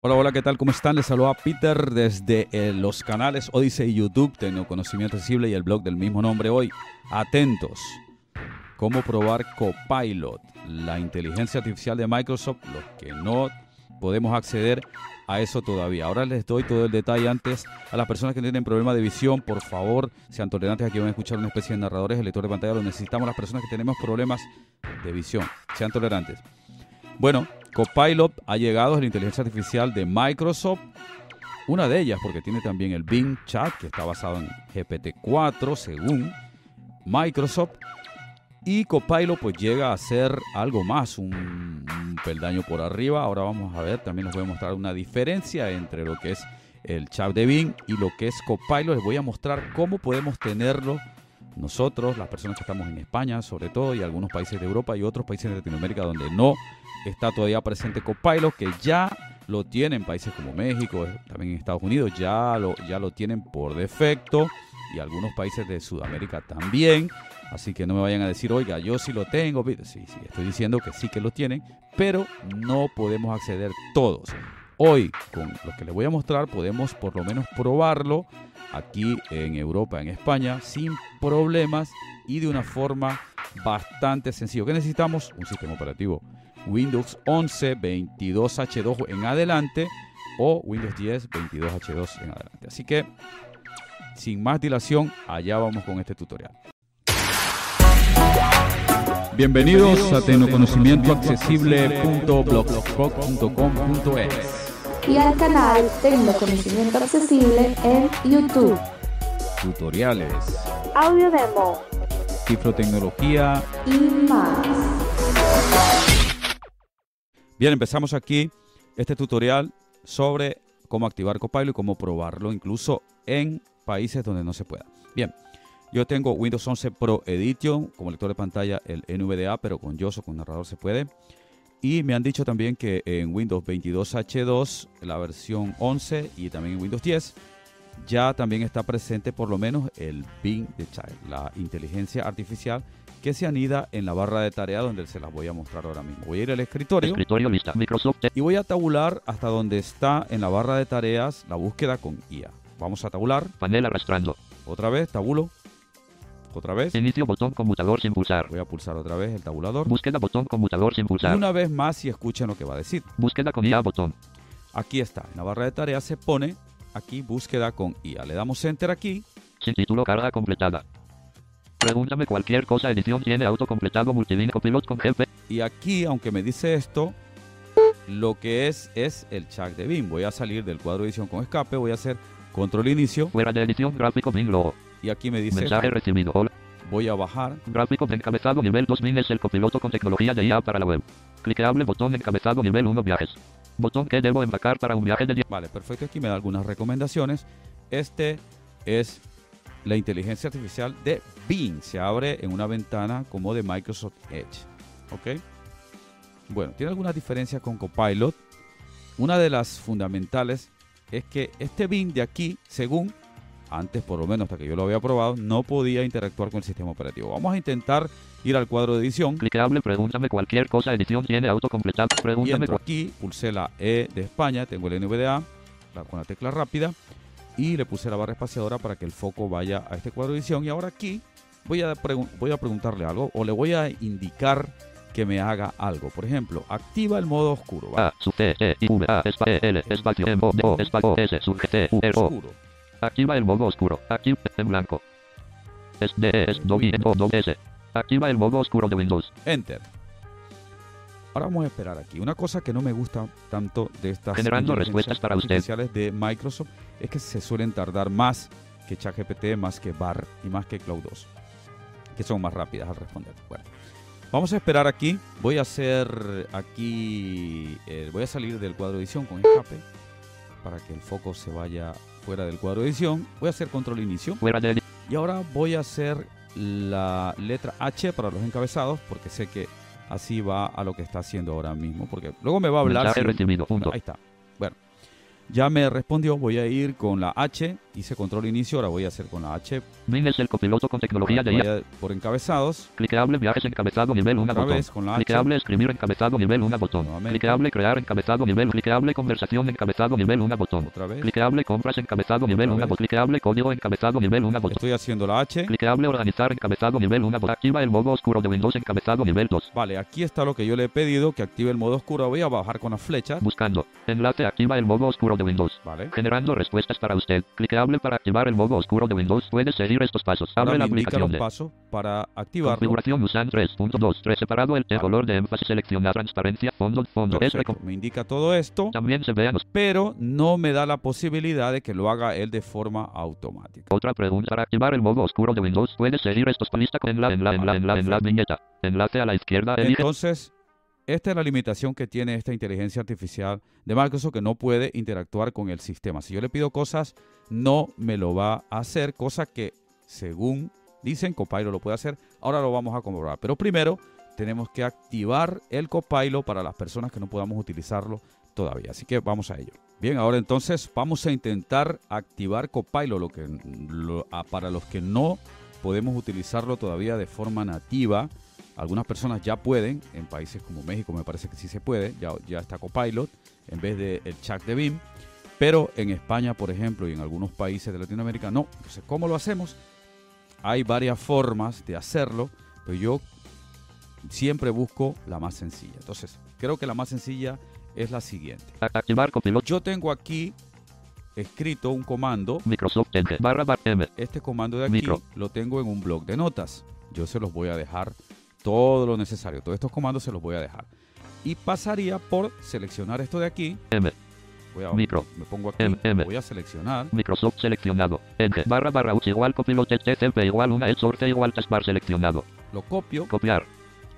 Hola, hola, ¿qué tal? ¿Cómo están? Les saluda Peter desde eh, los canales Odyssey y YouTube, Tecnoconocimiento Accesible y el blog del mismo nombre hoy. Atentos. ¿Cómo probar Copilot, la inteligencia artificial de Microsoft? Los que no podemos acceder a eso todavía. Ahora les doy todo el detalle antes a las personas que tienen problemas de visión. Por favor, sean tolerantes. Aquí van a escuchar una especie de narradores, el lector de pantalla. Lo necesitamos las personas que tenemos problemas de visión. Sean tolerantes. Bueno, Copilot ha llegado, es la inteligencia artificial de Microsoft. Una de ellas, porque tiene también el Bing Chat, que está basado en GPT-4, según Microsoft. Y Copilot pues llega a ser algo más, un, un, peldaño por arriba. Ahora vamos a ver, también les voy a mostrar una diferencia entre lo que es el chat de Bing y lo que es Copilot. Les voy a mostrar cómo podemos tenerlo nosotros, las personas que estamos en España sobre todo, y algunos países de Europa y otros países de Latinoamérica donde no está todavía presente Copilot, que ya lo tienen países como México, también en Estados Unidos, ya lo, ya lo tienen por defecto, y algunos países de Sudamérica también. Así que no me vayan a decir, oiga, yo sí lo tengo. Sí, sí, estoy diciendo que sí que lo tienen, pero no podemos acceder todos. Hoy, con lo que les voy a mostrar, podemos por lo menos probarlo aquí en Europa, en España, sin problemas y de una forma bastante sencilla. ¿Qué necesitamos? Un sistema operativo Windows 11 22H2 en adelante o Windows 10 22H2 en adelante. Así que, sin más dilación, allá vamos con este tutorial. Bienvenidos a tecnoconocimientoaccesible.blogspot.com.es y al canal Tecnoconocimiento Accesible en YouTube. Tutoriales, audio demo, cifrotecnología y más. Bien, empezamos aquí este tutorial sobre cómo activar Copilot y cómo probarlo incluso en países donde no se pueda. Bien, yo tengo Windows 11 Pro Edition como lector de pantalla el NVDA, pero con JOS o con narrador se puede. Y me han dicho también que en Windows 22H2, la versión 11 y también en Windows 10, ya también está presente por lo menos el Bing de Child, la inteligencia artificial que se anida en la barra de tarea donde se las voy a mostrar ahora mismo. Voy a ir al escritorio, escritorio lista, Microsoft. y voy a tabular hasta donde está en la barra de tareas la búsqueda con IA. Vamos a tabular. Panel arrastrando. Otra vez, tabulo. Otra vez. Inicio botón conmutador sin pulsar. Voy a pulsar otra vez el tabulador. Búsqueda botón conmutador sin Y pulsar. una vez más y escuchen lo que va a decir. Búsqueda con IA botón. Aquí está, en la barra de tareas se pone aquí búsqueda con IA. Le damos enter aquí Sin título carga completada. Pregúntame cualquier cosa. Edición tiene autocompletado multilínea copilot con GP. y aquí, aunque me dice esto, lo que es es el chat de Bing. Voy a salir del cuadro de edición con escape, voy a hacer control inicio Fuera de edición gráfico Bing logo. Y aquí me dice Mensaje recibido. Hola. voy a bajar Gráfico de encabezado nivel 2 Bing es el copiloto con tecnología de IA para la web. Cliqueable botón encabezado nivel 1 viajes. Botón que debo empacar para un viaje de 10. Vale, perfecto. Aquí me da algunas recomendaciones. Este es la inteligencia artificial de Bing. Se abre en una ventana como de Microsoft Edge. ¿Ok? Bueno, tiene algunas diferencias con Copilot. Una de las fundamentales es que este Bing de aquí, según antes por lo menos hasta que yo lo había probado, no podía interactuar con el sistema operativo. Vamos a intentar ir al cuadro de edición. Cliqueable pregúntame cualquier cosa. Edición tiene autocompletado. Y Pregúntame entro cual- aquí, pulsé la E de España, tengo el NVDA la- con la tecla rápida y le puse la barra espaciadora para que el foco vaya a este cuadro de edición. Y ahora aquí voy a, voy a preguntarle algo o le voy a indicar que me haga algo. Por ejemplo, activa el modo oscuro. ¿vale? A, sub T, I, V, A, espa, L, espacio, M, O, D, O, espacio, S, sub G, T, U, R, O. Oscuro. Activa el modo oscuro. Activa en blanco. Es E, es do, S. Activa el modo oscuro de Windows. Enter. Ahora vamos a esperar aquí. Una cosa que no me gusta tanto de estas Generando respuestas para usted. de Microsoft es que se suelen tardar más que ChatGPT, más que BAR y más que Cloud 2, que son más rápidas al responder. Bueno, vamos a esperar aquí. Voy a hacer aquí, eh, voy a salir del cuadro de edición con escape para que el foco se vaya fuera del cuadro de edición. Voy a hacer control inicio. Y ahora voy a hacer la letra H para los encabezados porque sé que así va a lo que está haciendo ahora mismo. Porque luego me va a hablar. mensaje si- recibido. Punto. Ahí está. Bueno, Ya me respondió, voy a ir con la H, hice control inicio, ahora voy a hacer con la H. Min es el copiloto con tecnología de IA. por encabezados, Cliqueable viajes encabezado nivel 1 Otra botón. vez, con la H. Cliqueable escribir encabezado nivel 1 botón. Nuevamente. Cliqueable crear encabezado nivel. Cliqueable conversación encabezado nivel 1 botón. otra vez. Cliqueable compras encabezado nivel Otra 1 vez. botón. Cliqueable código encabezado nivel 1 botón. Estoy haciendo la H. Cliqueable organizar encabezado nivel 1 botón. Activa el modo oscuro de Windows encabezado nivel 2. Vale, aquí está lo que yo le he pedido, que active el modo oscuro. Voy a bajar con la flecha. Buscando. Enlace activa el modo oscuro de Windows. Vale. Generando respuestas para usted. Cliqueable para activar el modo oscuro de Windows. Puede seguir estos pasos. Ahora Abre la me indica aplicación de pasos para activarlo. configuración USAN 3.2. Separado el Vale. color de énfasis seleccionar transparencia fondo fondo. Es Me indica todo esto, También se vean los- pero no me da la posibilidad de que lo haga él de forma automática. Otra pregunta para activar el modo oscuro de Windows. Puede seguir estos lista en la en la en la en la en la viñeta. Enlace a la izquierda. Elige Entonces, esta es la limitación que tiene esta inteligencia artificial de Microsoft que no puede interactuar con el sistema. Si yo le pido cosas, no me lo va a hacer, cosa que según dicen Copilot lo puede hacer. Ahora lo vamos a comprobar. Pero primero tenemos que activar el Copilot para las personas que no podamos utilizarlo todavía. Así que vamos a ello. Bien, ahora entonces vamos a intentar activar Copilot, lo que, para los que no podemos utilizarlo todavía de forma nativa. Algunas personas ya pueden, en países como México me parece que sí se puede, ya, ya está Copilot en vez del el chat de BIM, pero en España, por ejemplo, y en algunos países de Latinoamérica no. Entonces, ¿cómo lo hacemos? Hay varias formas de hacerlo, pero yo siempre busco la más sencilla. Entonces, creo que la más sencilla es la siguiente. activar Yo tengo aquí escrito un comando Microsoft Edge barra bar M. este comando de aquí Micro. lo tengo en un blog de notas. Yo se los voy a dejar todo lo necesario. Todos estos comandos se los voy a dejar. Y pasaría por seleccionar esto de aquí. M. Voy a, Micro. Me pongo aquí. M, M. Voy a seleccionar. Microsoft seleccionado. Edge barra barra Uch igual copiloto TCP igual una Edge source igual taskbar seleccionado. Lo copio. Copiar.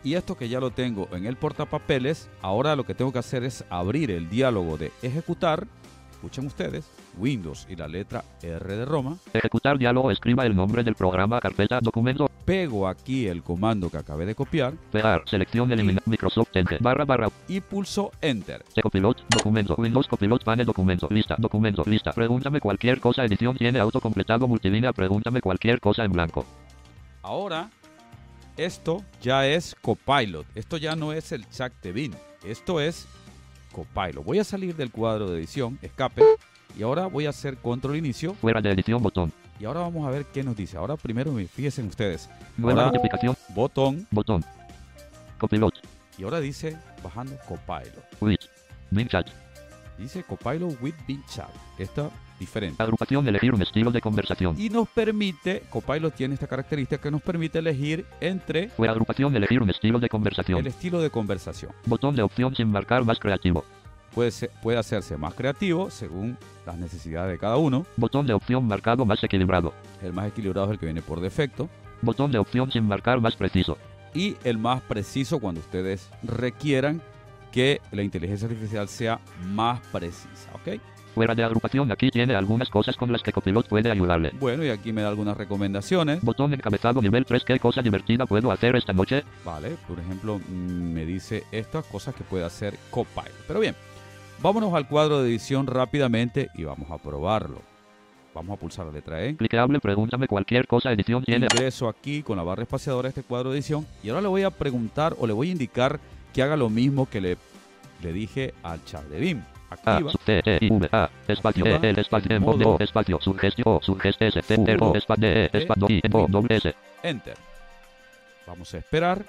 Y esto que ya lo tengo en el portapapeles, ahora lo que tengo que hacer es abrir el diálogo de ejecutar. Escuchen ustedes. Windows y la letra R de Roma. Ejecutar diálogo. Escriba el nombre del programa, carpeta, documento. Pego aquí el comando que acabé de copiar Pegar. Selección eliminar. Microsoft Edge barra barra y pulso Enter. Copilot, documento, Windows Copilot, panel, documento, lista, documento, lista. Pregúntame cualquier cosa, edición tiene autocompletado multilínea, pregúntame cualquier cosa en blanco. Ahora, esto ya es Copilot. Esto ya no es el chat de Bing. Esto es Copilot. Voy a salir del cuadro de edición, escape, y ahora voy a hacer control inicio. Fuera de edición, botón. Y ahora vamos a ver qué nos dice. Ahora primero fíjense ustedes. Nueva Ahora- notificación, Botón. botón. Copilot, Y ahora dice bajando Copilot. Chat. Dice Copilot with Chat. Está diferente. Agrupación, elegir un estilo de conversación. Y nos permite, Copilot tiene esta característica que nos permite elegir entre Fuera agrupación, elegir un estilo de conversación. el estilo de conversación. Botón de opción sin marcar más creativo. Puede, ser- puede hacerse más creativo según las necesidades de cada uno. Botón de opción marcado más equilibrado. El más equilibrado es el que viene por defecto. Botón de opción sin marcar más preciso. Y el más preciso cuando ustedes requieran que la inteligencia artificial sea más precisa. ¿Ok? Fuera de agrupación, aquí tiene algunas cosas con las que Copilot puede ayudarle. Bueno, y aquí me da algunas recomendaciones. Botón encabezado nivel 3. ¿Qué cosa divertida puedo hacer esta noche? Vale, por ejemplo, mm, me dice estas cosas que puede hacer Copilot. Pero bien, vámonos al cuadro de edición rápidamente y vamos a probarlo. Vamos a pulsar la letra E. Clicable, pregúntame cualquier cosa. Edición tiene. Ingreso aquí con la barra espaciadora a este cuadro de edición y ahora le voy a preguntar o le voy a indicar que haga lo mismo que le, le dije al chat de BIM. Activa. E, A, espacio, E, Activa. L, espacio, Modo. Espacio, espacio, S. Enter. Vamos a esperar.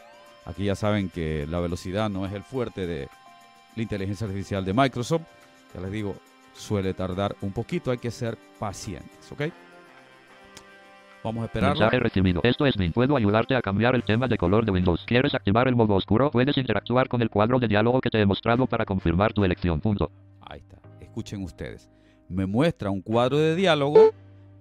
Aquí ya saben que la velocidad no es el fuerte de la inteligencia artificial de Microsoft. Ya les digo, suele tardar un poquito, hay que ser pacientes, ¿ok? Vamos a esperarlo. Mensaje recibido. Esto es Min. Puedo ayudarte a cambiar el tema de color de Windows. ¿Quieres activar el modo oscuro? Puedes interactuar con el cuadro de diálogo que te he mostrado para confirmar tu elección. Punto. Ahí está. Escuchen ustedes. Me muestra un cuadro de diálogo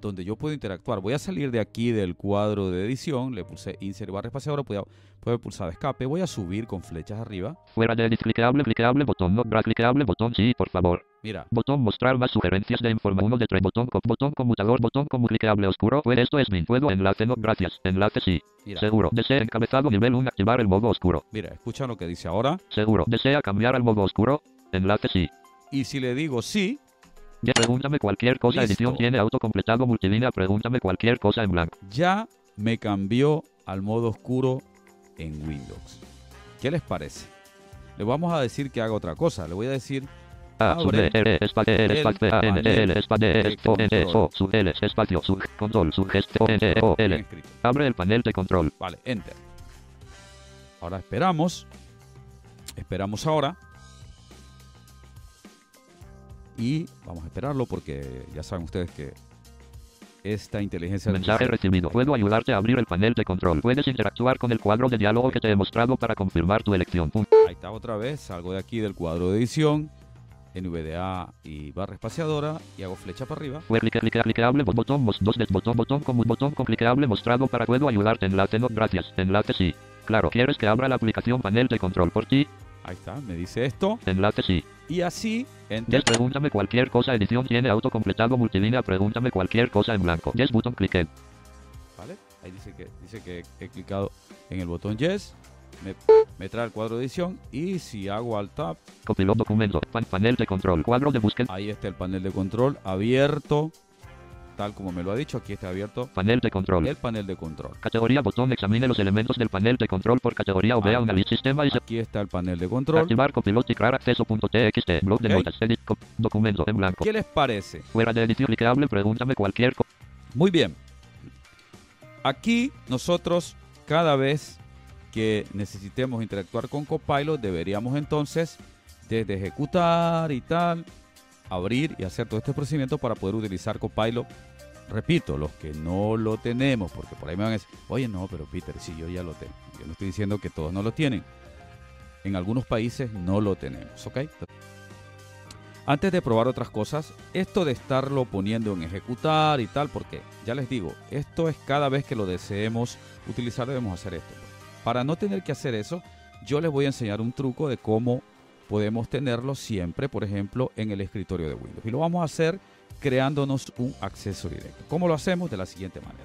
donde yo puedo interactuar. Voy a salir de aquí del cuadro de edición. Le pulsé insert barra espaciadora. Puedo, puedo pulsado escape. Voy a subir con flechas arriba. Fuera de edit, clicable, clicable, botón, no, clicable, botón, sí, por favor. Mira, Botón mostrar más sugerencias de informe 1 de 3. Botón, co- botón conmutador, botón como clicable oscuro. Pues esto es Min. Puedo enlace, no, gracias. Enlace, sí. mira, Seguro. Desea encabezado nivel 1 activar el modo oscuro. mira. Escucha lo que dice ahora. Seguro. ¿Desea cambiar al modo oscuro? Enlace sí. Y si le digo sí, Ya pregúntame cualquier cosa. Listo. Edición tiene autocompletado multilínea. Pregúntame cualquier cosa en blanco. Ya me cambió al modo oscuro en Windows. ¿Qué les parece? Le vamos a decir que haga otra cosa. Le voy a decir A, Abre sub B, R, espacio, L, el espacio, A, N, L, espacio, de S, O, N, control. O, sub L, espacio, sub, control, sub, gest, O, N, O, bien L. escrito. Abre el panel de control. Vale, enter. Ahora esperamos. Esperamos ahora. Y vamos a esperarlo porque ya saben ustedes que esta inteligencia Mensaje recibido. Puedo ayudarte a abrir el panel de control. Puedes interactuar con el cuadro de diálogo que te he mostrado para confirmar tu elección. Ahí está otra vez. Salgo de aquí del cuadro de edición. NVDA y barra espaciadora. Y hago flecha para arriba. Clicable, bot- botón, dos de botón, botón, como botón con clicable mostrado para puedo ayudarte. Enlace no, gracias. Enlace sí. Claro, ¿quieres que abra la aplicación panel de control por ti? Ahí está. Me dice esto. Enlace sí. Y así. Enter. pregúntame cualquier cosa. Edición tiene autocompletado multilínea. Pregúntame cualquier cosa en blanco. Yes, botón, clique. ¿Vale? Ahí dice que, dice que he clicado en el botón Yes. Me, me trae el cuadro de edición. Y si hago Alt Tab. Copilot documento. Pan- panel de control. Cuadro de búsqueda. Ahí está el panel de control abierto. Tal como me lo ha dicho, aquí está abierto Panel de control. el panel de control. Categoría botón. Examine los elementos del panel de control por categoría o vea lista sistema y se Aquí está el panel de control. Activar copilot y crear acceso.txt. Blog de Ok. notas. Edit. documento en blanco. ¿Qué les parece? Fuera de edición clicable. Pregúntame cualquier cosa. Muy bien. Aquí nosotros cada vez que necesitemos interactuar con Copilot deberíamos entonces desde ejecutar y tal, abrir y hacer todo este procedimiento para poder utilizar Copilot. Repito, los que no lo tenemos, porque por ahí me van a decir, oye no, pero Peter, si yo ya lo tengo. Yo no estoy diciendo que todos no lo tienen. En algunos países no lo tenemos, ¿ok? Antes de probar otras cosas, esto de estarlo poniendo en ejecutar y tal, porque ya les digo, esto es cada vez que lo deseemos utilizar debemos hacer esto. Para no tener que hacer eso, yo les voy a enseñar un truco de cómo podemos tenerlo siempre, por ejemplo, en el escritorio de Windows. Y lo vamos a hacer creándonos un acceso directo. ¿Cómo lo hacemos? De la siguiente manera.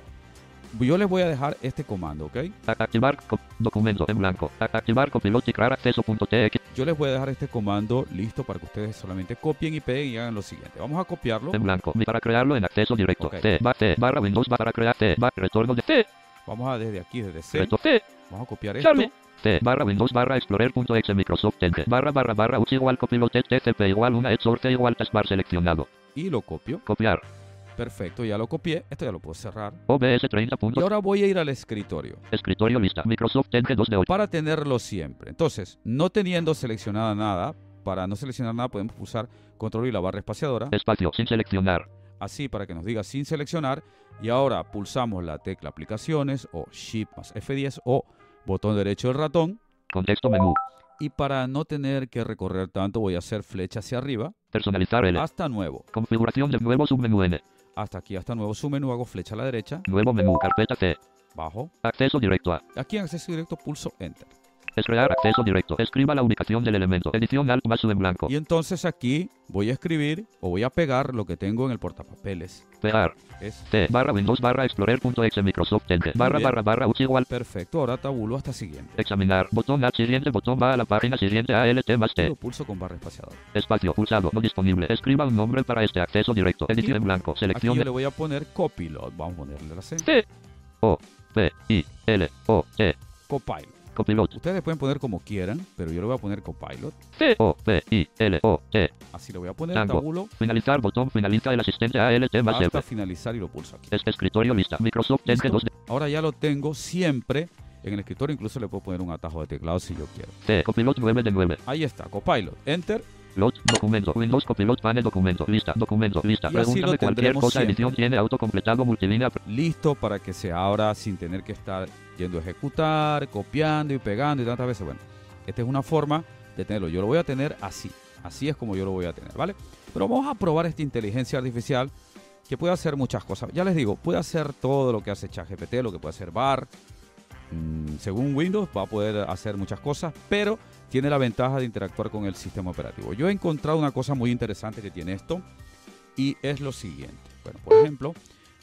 Yo les voy a dejar este comando, ¿ok? Activar documento en blanco. Activar copilot y crear acceso.txt. Yo les voy a dejar este comando listo para que ustedes solamente copien y peguen y hagan lo siguiente. Vamos a copiarlo. En blanco. Para crearlo en acceso directo. Ok. T, ba- T, barra Windows para crear T, retorno de T, Vamos a desde aquí, desde C. reto T, Vamos a copiar esto. Charme. T, barra Windows barra Explorer.exe Microsoft Edge, barra barra barra UX igual copilot TCP igual una Exorce igual taskbar seleccionado. Y lo copio. Copiar. Perfecto, ya lo copié. Esto ya lo puedo cerrar. OBS 30 Y ahora voy a ir al escritorio Escritorio lista. Microsoft Edge 2 de 8. para tenerlo siempre. Entonces, no teniendo seleccionada nada, para no seleccionar nada podemos pulsar control y la barra espaciadora. Espacio sin seleccionar. Así para que nos diga sin seleccionar. Y ahora pulsamos la tecla aplicaciones o Shift más F10 o botón derecho del ratón. Contexto menú. Y para no tener que recorrer tanto voy a hacer flecha hacia arriba Personalizar L. hasta nuevo. Configuración del nuevo submenú N. Hasta aquí, hasta nuevo submenú, hago flecha a la derecha, Nuevo menú. Carpeta C. bajo. Acceso directo a. Aquí en acceso directo pulso Enter. Es crear acceso directo. Escriba la ubicación del elemento. Edición alt más en blanco. Y entonces aquí voy a escribir o voy a pegar lo que tengo en el portapapeles. Pegar. Es T barra Windows barra Explorer.exe Microsoft Edge. Barra barra barra UX igual. perfecto. Ahora tabulo hasta siguiente. Examinar. Botón A siguiente. Botón va a la página siguiente ALT más T. lo pulso con barra espaciadora. Espacio pulsado. No disponible. Escriba un nombre para este acceso directo. Edición en blanco. Aquí Selección yo de le voy a poner Copilot. Vamos a ponerle la C. T. O. P. I. L. O. T. Copilot. Copilot. Ustedes pueden poner como quieran, pero yo le voy a poner Copilot. C. O. P. I. L. O. T. Así le voy a poner Tango. tabulo Finalizar. Botón finaliza el asistente ALT más hasta finalizar y lo pulso aquí. Es escritorio lista. Microsoft Edge Listo. 2 de Ahora ya lo tengo siempre en el escritorio. Incluso le puedo poner un atajo de teclado si yo quiero. T. Copilot 9 de 9. Ahí está, Copilot. Enter. Lot, documento, Windows Copilot, panel, documento, lista, documento, lista. Pregúntame cualquier cosa, siempre. edición tiene autocompletado multilínea. listo para que se abra sin tener que estar yendo a ejecutar, copiando y pegando y tantas veces. Bueno, esta es una forma de tenerlo. Yo lo voy a tener así. Así es como yo lo voy a tener, ¿vale? Pero vamos a probar esta inteligencia artificial que puede hacer muchas cosas. Ya les digo, puede hacer todo lo que hace ChatGPT, lo que puede hacer BAR. Mm, según Windows va a poder hacer muchas cosas, pero tiene la ventaja de interactuar con el sistema operativo. Yo he encontrado una cosa muy interesante que tiene esto y es lo siguiente. Bueno, por ejemplo,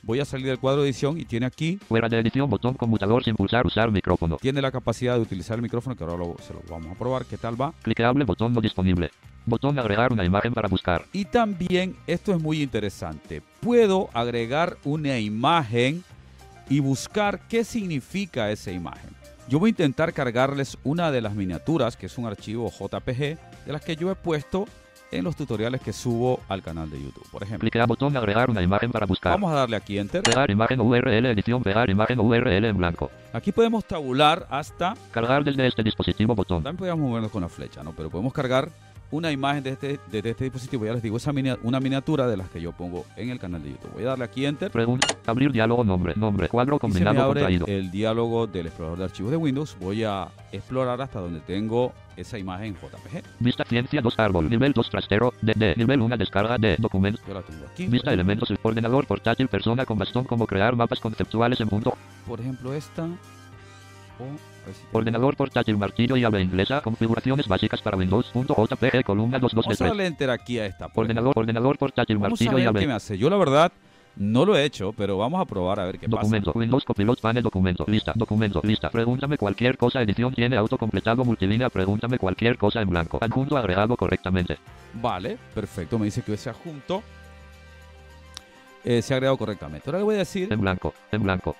voy a salir del cuadro de edición y tiene aquí, Fuera de edición, botón conmutador sin pulsar, usar micrófono. tiene la capacidad de utilizar el micrófono, que ahora lo- se lo vamos a probar, qué tal va. Cliqueable, botón no disponible. Botón agregar una imagen para buscar. Y también, esto es muy interesante, puedo agregar una imagen y buscar qué significa esa imagen. Yo voy a intentar cargarles una de las miniaturas, que es un archivo JPG, de las que yo he puesto en los tutoriales que subo al canal de YouTube. Por ejemplo, Clique a botón agregar una imagen para buscar. vamos a darle aquí Enter. Pegar imagen URL edición pegar imagen URL en blanco. Aquí podemos tabular hasta Cargar desde este dispositivo botón. También podríamos movernos con la flecha, ¿no? Pero podemos cargar una imagen de este, de este dispositivo. Ya les digo, esa minia- una miniatura de las que yo pongo en el canal de YouTube. Voy a darle aquí Enter. Pregunta. Abrir diálogo nombre. Nombre. Cuadro Y se me combinado abre contraído. el diálogo del explorador de archivos de Windows. Voy a explorar hasta donde tengo esa imagen JPG. Vista ciencia 2 árbol. Nivel 2 trastero. De, de. Nivel 1 descarga de documento. Yo la tengo aquí. Vista elementos. Ordenador portátil. Persona con bastón. Como crear mapas conceptuales en punto. por ejemplo, esta. O, Ordenador portátil martillo y habla inglesa. Configuraciones básicas para Windows. Punto JPG columna 22 de Vamos a 3. darle Enter aquí a esta. por Ordenador, ordenador portátil. Vamos a martillo y habla qué me hace. Yo la verdad no lo he hecho, pero vamos a probar a ver qué Documento, Windows Copilot Panel Documento, lista, documento, lista. Pregúntame cualquier cosa, edición tiene autocompletado multilínea, pregúntame cualquier cosa en blanco. Adjunto agregado correctamente. pasa. Vale, perfecto. Me dice que ese adjunto eh, se ha agregado correctamente. Ahora le voy a decir. En blanco, en blanco.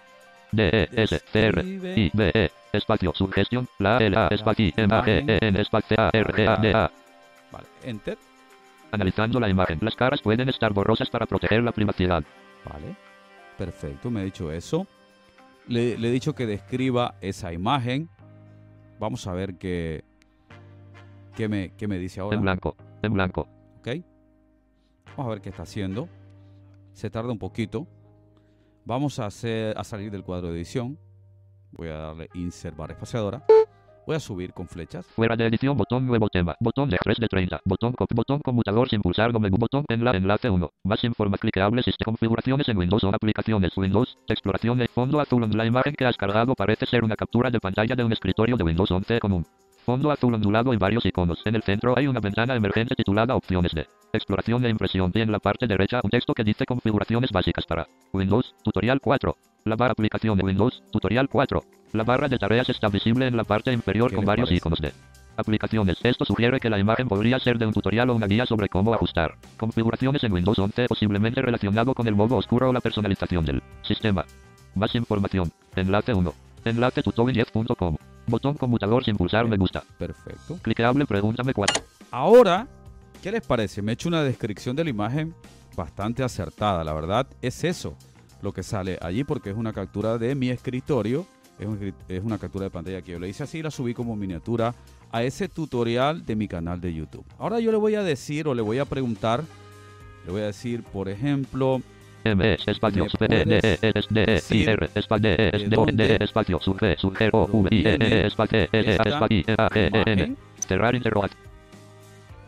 D, E, S, C, R. I, B, E, espacio, sugestión, la, L, A, espacio, M, A, G, E, N, espacio, A, R, G, A, D, A. Vale, Enter. Analizando la imagen. Las caras pueden estar borrosas para proteger la privacidad. Vale, perfecto, me ha dicho eso. Le, le he dicho que describa esa imagen. Vamos a ver qué, qué, me, qué me dice ahora. En blanco, en blanco. ¿Ok? Vamos a ver qué está haciendo. Se tarda un poquito. Vamos a, hacer, a salir del cuadro de edición. Voy a darle Insert barra espaciadora. Voy a subir con flechas. Fuera de edición, botón nuevo tema, botón de 3 de 30, botón botón conmutador sin pulsar no menú, botón enla, enlace 1, más informa clicables y configuraciones en Windows o aplicaciones Windows, exploración de fondo azul la imagen que has cargado parece ser una captura de pantalla de un escritorio de Windows 11 común. Fondo azul ondulado y varios iconos. En el centro hay una ventana emergente titulada Opciones de Exploración e impresión y en la parte derecha un texto que dice Configuraciones básicas para Windows, Tutorial 4. La barra Aplicación de Windows, Tutorial 4. La barra de tareas está visible en la parte inferior ¿Qué con varios parece? iconos de aplicaciones. Esto sugiere que la imagen podría ser de un tutorial o una guía sobre cómo ajustar configuraciones en Windows 11 posiblemente relacionado con el modo oscuro o la personalización del sistema. Más información. Enlace 1. Enlace tutorial10.com. Botón conmutador sin pulsar me gusta. Perfecto. Cliqueable pregúntame 4. Ahora, ¿qué les parece? Me he hecho una descripción de la imagen bastante acertada. La verdad es eso lo que sale allí porque es una captura de mi escritorio. Es, un escri- es una captura de pantalla que yo le hice así y la subí como miniatura a ese tutorial de mi canal de YouTube. Ahora yo le voy a decir o le voy a preguntar, le voy a decir, por ejemplo, M es espacio ¿Me sub E D E S D E I decir R espacio O espacio V I E espacio A G N. Cerrar.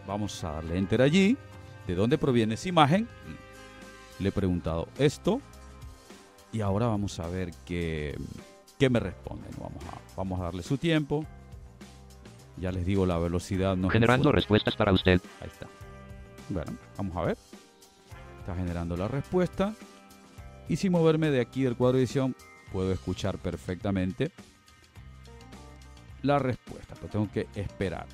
Vamos a darle enter allí. ¿De dónde proviene esa imagen? Le he preguntado esto. Y ahora vamos a ver qué, qué me responden. Vamos a, vamos a darle su tiempo. Ya les digo la velocidad. No Generando respuestas para usted. Ahí está. Bueno, vamos a ver. Está generando la respuesta. Y sin moverme de aquí del cuadro de edición, puedo escuchar perfectamente la respuesta. Pero tengo que esperar.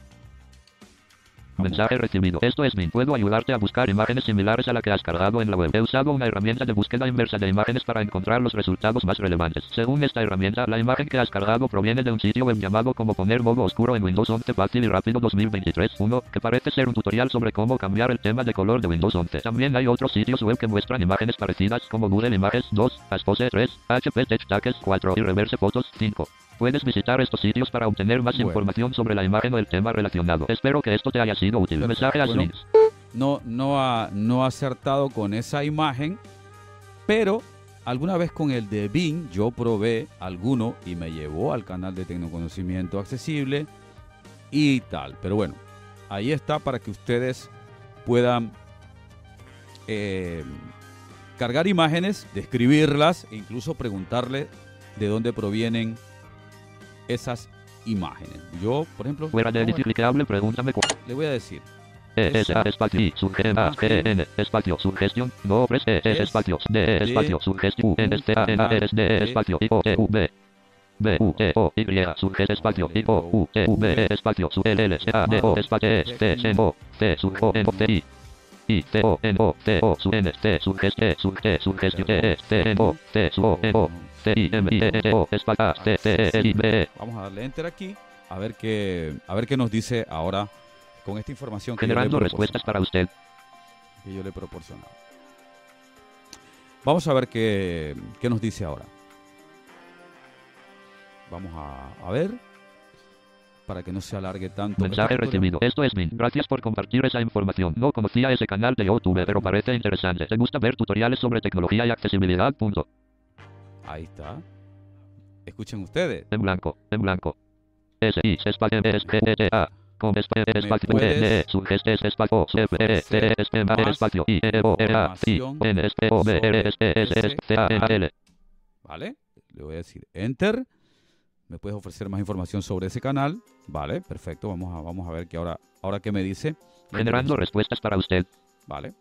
Mensaje recibido. Esto es Min. Puedo ayudarte a buscar imágenes similares a la que has cargado en la web. He usado una herramienta de búsqueda inversa de imágenes para encontrar los resultados más relevantes. Según esta herramienta, la imagen que has cargado proviene de un sitio web llamado como poner modo oscuro en Windows 11 fácil y rápido 2023 1, que parece ser un tutorial sobre cómo cambiar el tema de color de Windows 11. También hay otros sitios web que muestran imágenes parecidas como Google Images 2, Aspose 3, HP Tech Tags 4 y Reverse Photos 5. Puedes visitar estos sitios para obtener más Bueno. información sobre la imagen o el tema relacionado. Espero que esto te haya sido útil. Mensaje Bueno. No, no, ha, no ha acertado con esa imagen, pero alguna vez con el de Bing yo probé alguno y me llevó al canal de Tecnoconocimiento Accesible y tal. Pero bueno, ahí está para que ustedes puedan eh, cargar imágenes, describirlas e incluso preguntarle de dónde provienen esas imágenes. Yo, por ejemplo, Fuera de edición pregúntame cuál. le voy a decir. E, S, A, espacio, I, sugestión, A, G, E, N, espacio, sugestión, no, pres, E, E, Es espacio, D, E, espacio, sugestión, U, N, S, T, A, N, A, R, S, D, E, espacio, I, O, U, B. B, U, E, O, Y, surge espacio, I, O, U, E, V, E, espacio, su, L, L, C, A, D, O, espacio, E, T, C, O, C, sur, O, N, O, T, I. I, T, O, N, O, T, O, su, N, T, surge, E, surge, surge, E, T, N, O, T, su, O, N, O, E. Vamos a darle enter aquí a ver qué, a ver qué nos dice ahora con esta información que yo le Generando respuestas para usted. que yo le he proporcionado. Vamos a ver qué, qué nos dice ahora. Vamos a, a ver para que no se alargue tanto. Mensaje recibido. Esto es Min. Gracias por compartir esa información. No conocía ese canal de YouTube, pero parece interesante. ¿Te gusta ver tutoriales sobre tecnología y accesibilidad? Punto. Ahí está. Escuchen ustedes. En blanco. En blanco. S I espacio S G E T A. Con espacio espacio E N E surgeste espacio F E T E S M A espacio I E O R A I N S P O B R S T S S C A L. ¿Vale? Le voy a decir enter. Me puedes ofrecer más información sobre ese canal. Vale, perfecto. Vamos a, vamos a ver que ahora, ahora qué me dice. Generando respuestas para usted. Vale.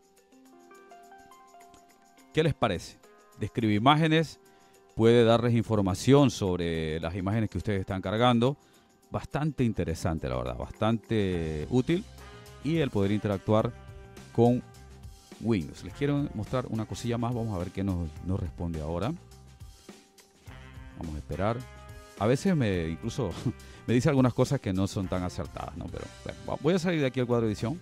¿Qué les parece? Describe imágenes, puede darles información sobre las imágenes que ustedes están cargando. Bastante interesante, la verdad, bastante útil. Y el poder interactuar con Windows. Les quiero mostrar una cosilla más, vamos a ver qué nos, responde ahora. Vamos a esperar. A veces me incluso me dice algunas cosas que no son tan acertadas, ¿no? Pero voy a salir de aquí al cuadro de edición.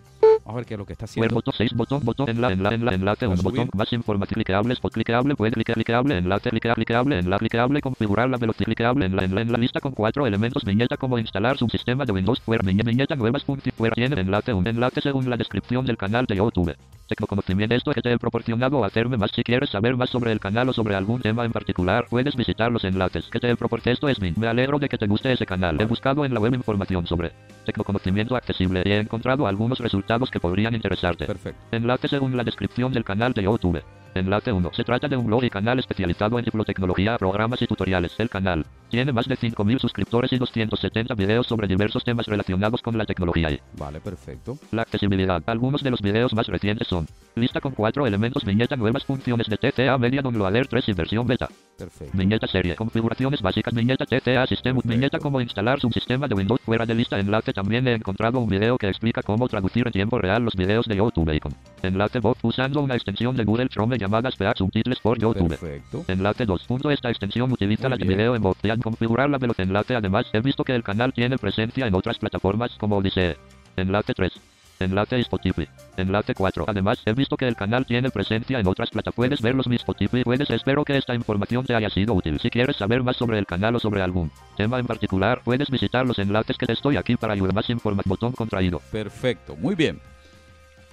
Vamos a ver qué es lo que está haciendo. botón 6 botón botón enlace enlace enlace enlace un botón más información clicable spot clicable puede clicar clicable enlace clicar clicable enlace clicable configurar la velocidad clicable en la, en la, en la lista con cuatro elementos viñeta como instalar subsistema de Windows fuera viñeta nuevas funciones fuera tiene enlace un enlace según la descripción del canal de YouTube. Tecnoconocimiento esto que te he proporcionado hacerme más si quieres saber más sobre el canal o sobre algún tema en particular puedes visitar los enlaces que te he proporcionado esto es mi me alegro de que te guste ese canal he buscado en la web información sobre tecnoconocimiento accesible y he encontrado algunos resultados que podrían interesarte Perfecto. Enlace según la descripción del canal de YouTube. Enlace 1. Se trata de un blog y canal especializado en bibliotecnología, programas y tutoriales. El canal tiene más de 5.000 suscriptores y 270 videos sobre diversos temas relacionados con la tecnología Vale, perfecto. la accesibilidad. Algunos de los videos más recientes son lista con cuatro elementos, viñeta, nuevas funciones de TCA Media Downloader 3 y versión beta. Perfecto. Viñeta serie, configuraciones básicas, viñeta TCA System, viñeta cómo instalar subsistema de Windows fuera de lista, enlace también he encontrado un video que explica cómo traducir en tiempo real los videos de YouTube y con enlace voz usando una extensión de Google Chrome llamada Speak Subtitles for YouTube. Perfecto. Enlace 2. Punto. Esta extensión utiliza la de video en voz y al configurar la velocidad. Enlace además he visto que el canal tiene presencia en otras plataformas como dice Enlace 3. Enlace Spotify. Enlace 4. Además, he visto que el canal tiene presencia en otras plataformas. Puedes verlos en Spotify. Puedes. Espero que esta información te haya sido útil. Si quieres saber más sobre el canal o sobre algún tema en particular, puedes visitar los enlaces que te estoy aquí para ayudar más información. Botón contraído. Perfecto. Muy bien.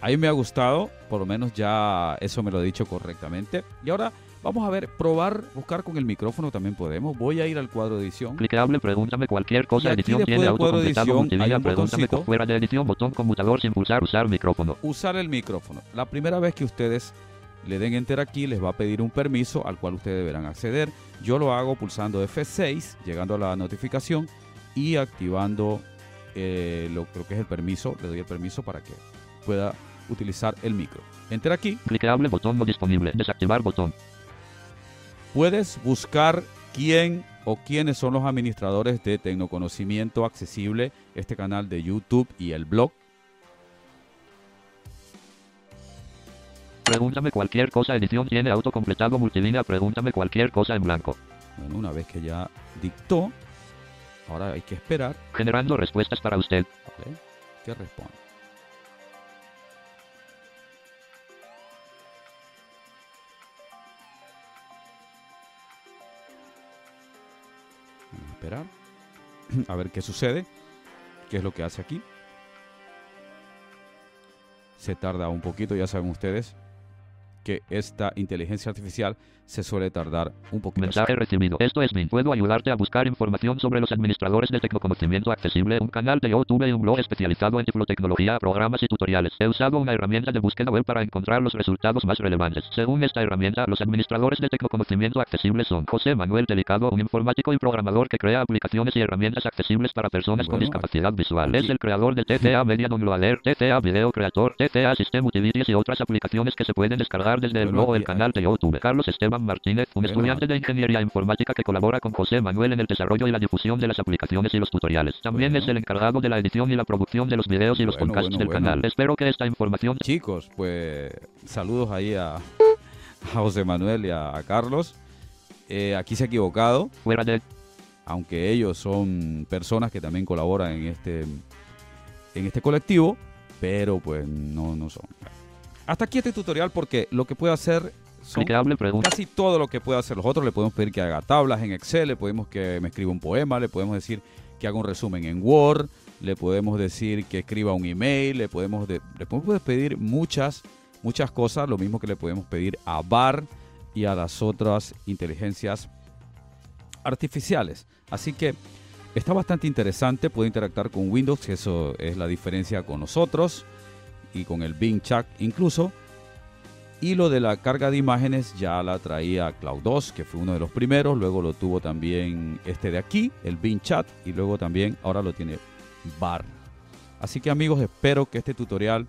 Ahí me ha gustado. Por lo menos ya eso me lo he dicho correctamente. Y ahora vamos a ver, probar, buscar con el micrófono también podemos. Voy a ir al cuadro de edición. Clicable, pregúntame cualquier Y cosa. aquí Edición tiene cuadro de edición un pregúntame fuera de edición. Botón conmutador sin pulsar. Usar micrófono. Usar el micrófono. La primera vez que ustedes le den enter aquí, les va a pedir un permiso al cual ustedes deberán acceder. Yo lo hago pulsando F6, llegando a la notificación y activando eh, lo creo que es el permiso. Le doy el permiso para que pueda utilizar el micro. Enter aquí. Clicable, botón no disponible. Desactivar botón. Puedes buscar quién o quiénes son los administradores de Tecnoconocimiento Accesible, este canal de YouTube y el blog. Pregúntame cualquier cosa. Edición tiene autocompletado multilínea. Pregúntame cualquier cosa en blanco. Bueno, una vez que ya dictó, ahora hay que esperar Generando respuestas para usted. ¿vale? que responda. a ver qué sucede, qué es lo que hace aquí. Se tarda un poquito, ya saben ustedes que esta inteligencia artificial se suele tardar un poquito. Mensaje recibido. Esto es Min. Puedo ayudarte a buscar información sobre los administradores de Tecnoconocimiento Accesible, un canal de YouTube y un blog especializado en bibliotecnología, programas y tutoriales. He usado una herramienta de búsqueda web para encontrar los resultados más relevantes. Según esta herramienta, los administradores de Tecnoconocimiento Accesible son José Manuel Delicado, un informático y programador que crea aplicaciones y herramientas accesibles para personas con discapacidad visual. Es el creador de TCA Media Downloader, TCA Video Creator, TCA System Utilities y otras aplicaciones que se pueden descargar hablar desde el Bueno, blog o el aquí- canal de YouTube. Carlos Esteban Martínez, un estudiante de Ingeniería Informática que colabora con José Manuel en el desarrollo y la difusión de las aplicaciones y los tutoriales. También Bueno. es el encargado de la edición y la producción de los videos y los Bueno, podcasts bueno, del canal. Espero que esta información Chicos, pues saludos ahí a, a José Manuel y a, a Carlos. Eh, aquí se ha equivocado, fuera de aunque ellos son personas que también colaboran en este, en este colectivo, pero pues no, no son. Hasta aquí este tutorial porque lo que puede hacer son casi todo lo que puede hacer los otros. Le podemos pedir que haga tablas en Excel, le podemos que me escriba un poema, le podemos decir que haga un resumen en Word, le podemos decir que escriba un email, le podemos, de- le podemos pedir muchas, muchas cosas, lo mismo que le podemos pedir a BAR y a las otras inteligencias artificiales. Así que está bastante interesante, puede interactuar con Windows, que eso es la diferencia con nosotros y con el Bing Chat incluso. Y lo de la carga de imágenes ya la traía Cloud 2, que fue uno de los primeros. Luego lo tuvo también este de aquí, el Bing Chat. Y luego también ahora lo tiene Bar. Así que amigos, espero que este tutorial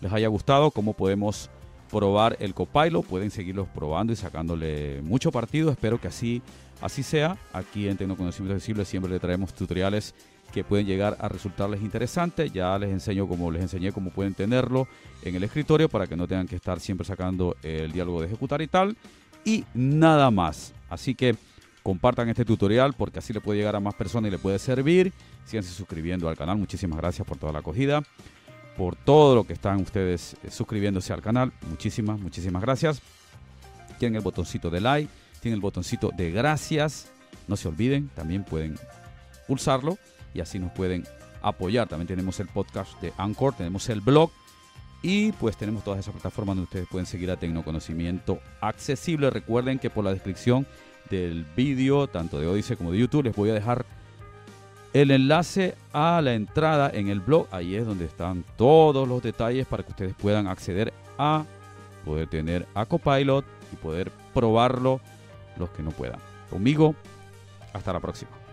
les haya gustado. Cómo podemos probar el Copilot. Pueden seguirlos probando y sacándole mucho partido. Espero que así, así sea. Aquí en Tecnoconocimiento Accesible siempre le traemos tutoriales que pueden llegar a resultarles interesantes. Ya les enseño como les enseñé cómo pueden tenerlo en el escritorio para que no tengan que estar siempre sacando el diálogo de ejecutar y tal. Y nada más. Así que compartan este tutorial porque así le puede llegar a más personas y le puede servir. Síganse suscribiendo al canal. Muchísimas gracias por toda la acogida. Por todo lo que están ustedes eh, suscribiéndose al canal. Muchísimas, muchísimas gracias. Tienen el botoncito de like. Tienen el botoncito de gracias. No se olviden, también pueden pulsarlo y así nos pueden apoyar. También tenemos el podcast de Anchor, tenemos el blog y pues tenemos todas esas plataformas donde ustedes pueden seguir a Tecnoconocimiento Accesible. Recuerden que por la descripción del vídeo, tanto de Odyssey como de YouTube, les voy a dejar el enlace a la entrada en el blog. Ahí es donde están todos los detalles para que ustedes puedan acceder a poder tener a Copilot y poder probarlo los que no puedan. Conmigo, hasta la próxima.